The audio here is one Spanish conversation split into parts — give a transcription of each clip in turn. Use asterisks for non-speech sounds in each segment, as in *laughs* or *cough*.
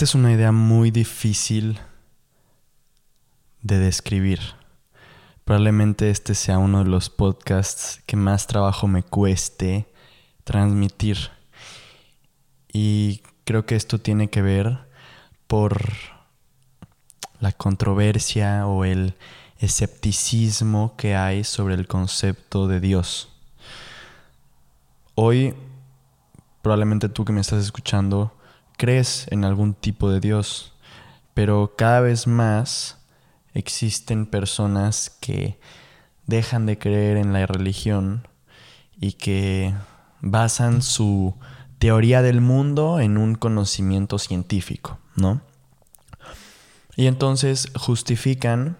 Esta es una idea muy difícil de describir. Probablemente este sea uno de los podcasts que más trabajo me cueste transmitir. Y creo que esto tiene que ver por la controversia o el escepticismo que hay sobre el concepto de Dios. Hoy, probablemente tú que me estás escuchando, crees en algún tipo de Dios, pero cada vez más existen personas que dejan de creer en la religión y que basan su teoría del mundo en un conocimiento científico, ¿no? Y entonces justifican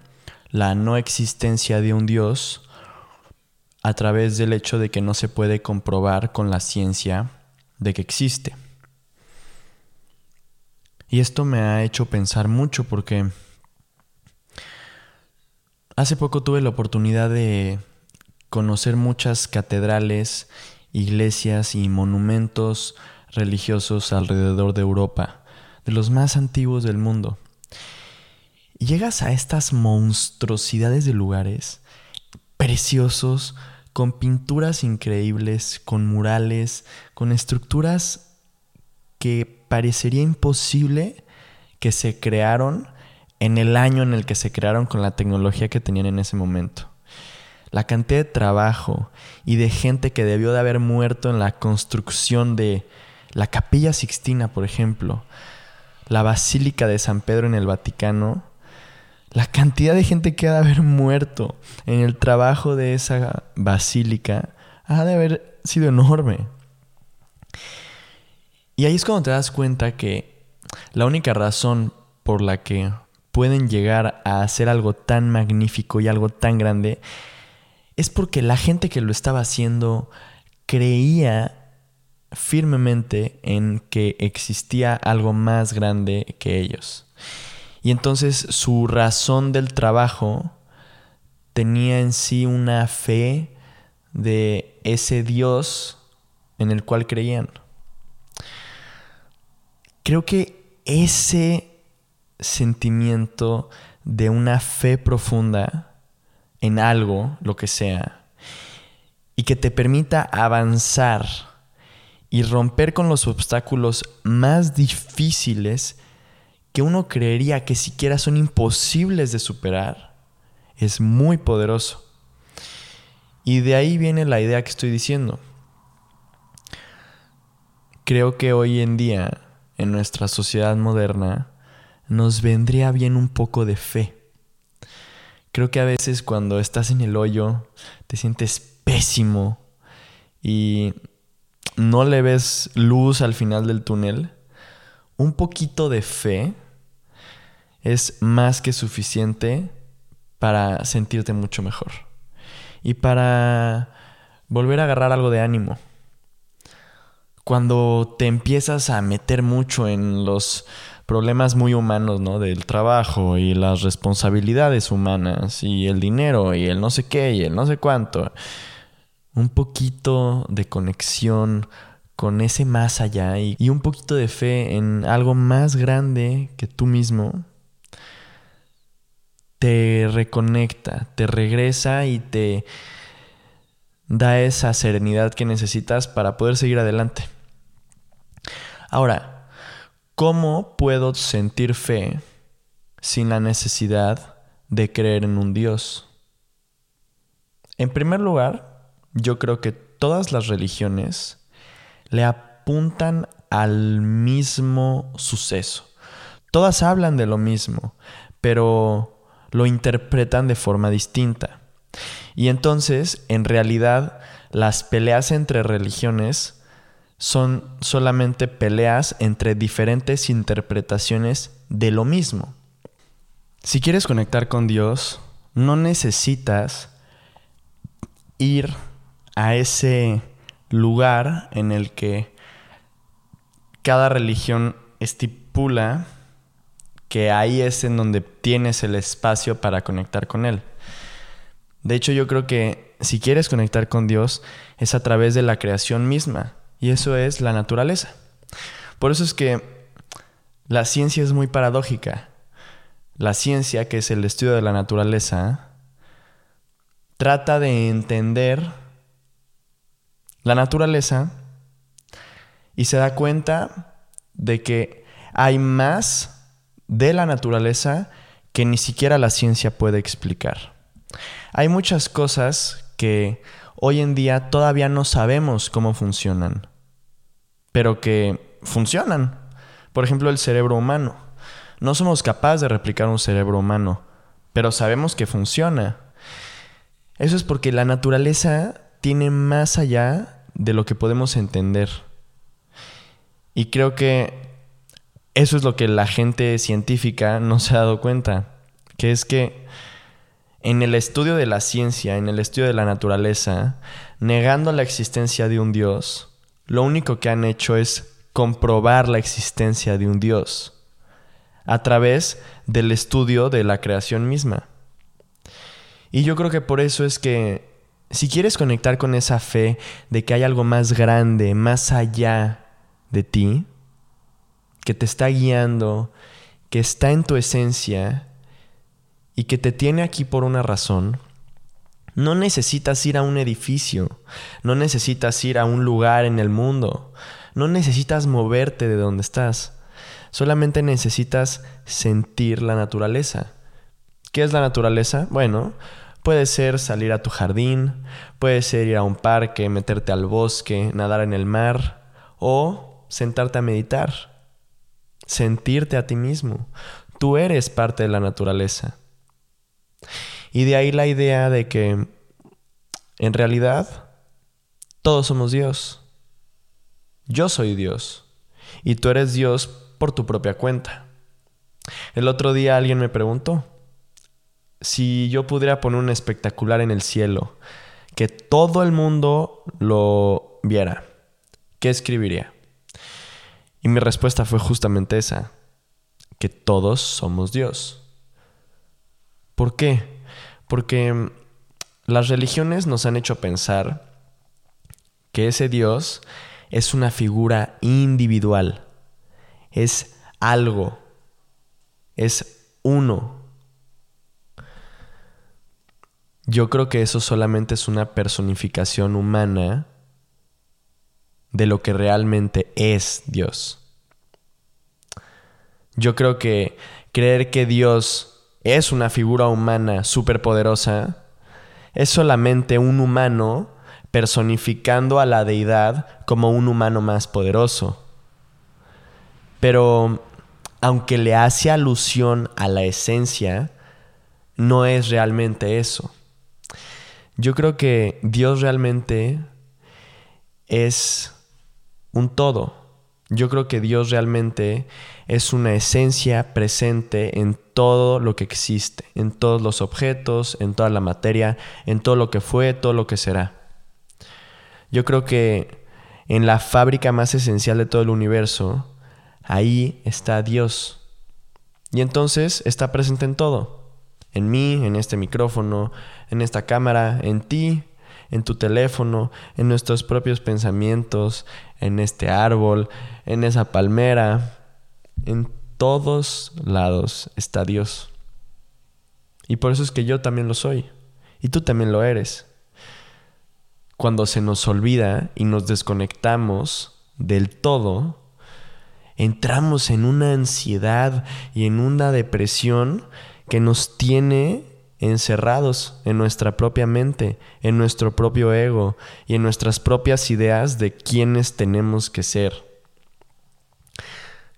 la no existencia de un Dios a través del hecho de que no se puede comprobar con la ciencia de que existe. Y esto me ha hecho pensar mucho porque hace poco tuve la oportunidad de conocer muchas catedrales, iglesias y monumentos religiosos alrededor de Europa, de los más antiguos del mundo. Y llegas a estas monstruosidades de lugares preciosos, con pinturas increíbles, con murales, con estructuras que parecería imposible que se crearon en el año en el que se crearon con la tecnología que tenían en ese momento. La cantidad de trabajo y de gente que debió de haber muerto en la construcción de la capilla Sixtina, por ejemplo, la Basílica de San Pedro en el Vaticano, la cantidad de gente que ha de haber muerto en el trabajo de esa basílica ha de haber sido enorme. Y ahí es cuando te das cuenta que la única razón por la que pueden llegar a hacer algo tan magnífico y algo tan grande es porque la gente que lo estaba haciendo creía firmemente en que existía algo más grande que ellos. Y entonces su razón del trabajo tenía en sí una fe de ese Dios en el cual creían. Creo que ese sentimiento de una fe profunda en algo, lo que sea, y que te permita avanzar y romper con los obstáculos más difíciles que uno creería que siquiera son imposibles de superar, es muy poderoso. Y de ahí viene la idea que estoy diciendo. Creo que hoy en día en nuestra sociedad moderna, nos vendría bien un poco de fe. Creo que a veces cuando estás en el hoyo te sientes pésimo y no le ves luz al final del túnel. Un poquito de fe es más que suficiente para sentirte mucho mejor y para volver a agarrar algo de ánimo cuando te empiezas a meter mucho en los problemas muy humanos, ¿no? Del trabajo y las responsabilidades humanas y el dinero y el no sé qué y el no sé cuánto. Un poquito de conexión con ese más allá y, un poquito de fe en algo más grande que tú mismo te reconecta, te regresa y te da esa serenidad que necesitas para poder seguir adelante. Ahora, ¿cómo puedo sentir fe sin la necesidad de creer en un Dios? En primer lugar, yo creo que todas las religiones le apuntan al mismo suceso. Todas hablan de lo mismo, pero lo interpretan de forma distinta. Y entonces, en realidad, las peleas entre religiones son solamente peleas entre diferentes interpretaciones de lo mismo. Si quieres conectar con Dios, no necesitas ir a ese lugar en el que cada religión estipula que ahí es en donde tienes el espacio para conectar con Él. De hecho, yo creo que si quieres conectar con Dios es a través de la creación misma. Y eso es la naturaleza. Por eso es que la ciencia es muy paradójica. La ciencia, que es el estudio de la naturaleza, trata de entender la naturaleza y se da cuenta de que hay más de la naturaleza que ni siquiera la ciencia puede explicar. Hay muchas cosas que hoy en día todavía no sabemos cómo funcionan, pero que funcionan. Por ejemplo, el cerebro humano. No somos capaces de replicar un cerebro humano, pero sabemos que funciona. Eso es porque la naturaleza tiene más allá de lo que podemos entender. Y creo que eso es lo que la gente científica no se ha dado cuenta, que es que en el estudio de la ciencia, en el estudio de la naturaleza, negando la existencia de un Dios, lo único que han hecho es comprobar la existencia de un Dios a través del estudio de la creación misma. Y yo creo que por eso es que si quieres conectar con esa fe de que hay algo más grande, más allá de ti, que te está guiando, que está en tu esencia y que te tiene aquí por una razón, no necesitas ir a un edificio, no necesitas ir a un lugar en el mundo, no necesitas moverte de donde estás, solamente necesitas sentir la naturaleza. ¿Qué es la naturaleza? Bueno, puede ser salir a tu jardín, puede ser ir a un parque, meterte al bosque, nadar en el mar o sentarte a meditar, sentirte a ti mismo. Tú eres parte de la naturaleza. Y de ahí la idea de que en realidad todos somos Dios. Yo soy Dios y tú eres Dios por tu propia cuenta. El otro día alguien me preguntó si yo pudiera poner un espectacular en el cielo, que todo el mundo lo viera, ¿qué escribiría? Y mi respuesta fue justamente esa, que todos somos Dios. ¿Por qué? Porque las religiones nos han hecho pensar que ese Dios es una figura individual, es algo, es uno. Yo creo que eso solamente es una personificación humana de lo que realmente es Dios. Yo creo que creer que Dios es una figura humana superpoderosa es solamente un humano personificando a la deidad como un humano más poderoso. Pero aunque le hace alusión a la esencia, no es realmente eso. Yo creo que Dios realmente es un todo. Yo creo que Dios realmente es una esencia presente en todo lo que existe, en todos los objetos, en toda la materia, en todo lo que fue, todo lo que será. Yo creo que en la fábrica más esencial de todo el universo, ahí está Dios. Y entonces está presente en todo. En mí, en este micrófono, en esta cámara, en ti, en tu teléfono, en nuestros propios pensamientos, en este árbol, en esa palmera. En todos lados está Dios. Y por eso es que yo también lo soy. Y tú también lo eres cuando se nos olvida y nos desconectamos del todo, entramos en una ansiedad y en una depresión que nos tiene encerrados en nuestra propia mente, en nuestro propio ego y en nuestras propias ideas de quiénes tenemos que ser.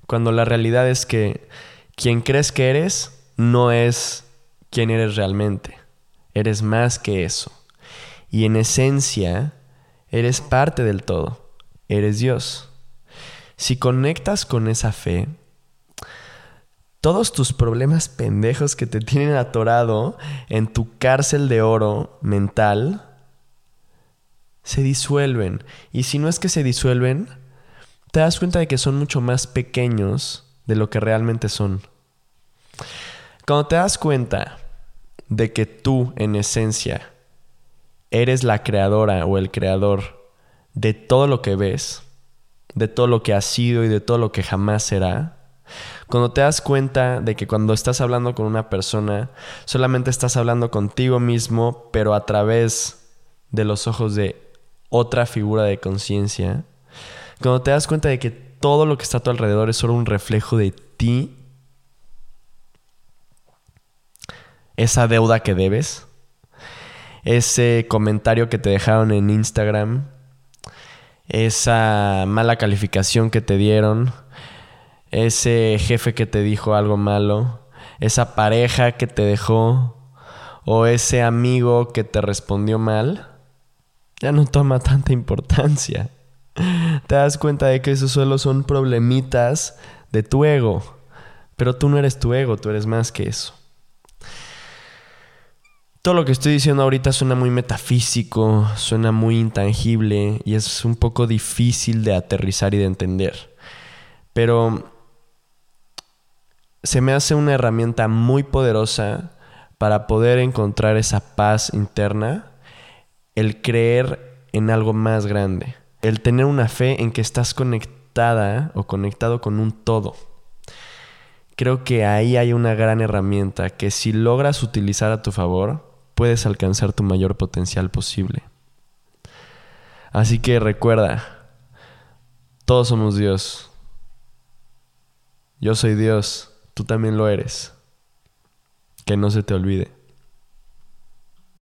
Cuando la realidad es que quien crees que eres no es quien eres realmente, eres más que eso y en esencia eres parte del todo, eres Dios. Si conectas con esa fe, todos tus problemas pendejos que te tienen atorado en tu cárcel de oro mental se disuelven. Y si no es que se disuelven, te das cuenta de que son mucho más pequeños de lo que realmente son. Cuando te das cuenta de que tú, en esencia, eres la creadora o el creador de todo lo que ves, de todo lo que has sido y de todo lo que jamás será, Cuando te das cuenta de que cuando estás hablando con una persona, solamente estás hablando contigo mismo, pero a través de los ojos de otra figura de conciencia. Cuando te das cuenta de que todo lo que está a tu alrededor es solo un reflejo de ti, esa deuda que debes, ese comentario que te dejaron en Instagram, esa mala calificación que te dieron, ese jefe que te dijo algo malo, esa pareja que te dejó o ese amigo que te respondió mal, ya no toma tanta importancia. *laughs* Te das cuenta de que esos solo son problemitas de tu ego, pero tú no eres tu ego, tú eres más que eso. Todo lo que estoy diciendo ahorita suena muy metafísico, suena muy intangible y es un poco difícil de aterrizar y de entender. Pero se me hace una herramienta muy poderosa para poder encontrar esa paz interna, el creer en algo más grande, el tener una fe en que estás conectada o conectado con un todo. Creo que ahí hay una gran herramienta que si logras utilizar a tu favor, puedes alcanzar tu mayor potencial posible. Así que recuerda, todos somos Dios. Yo soy Dios, tú también lo eres. Que no se te olvide.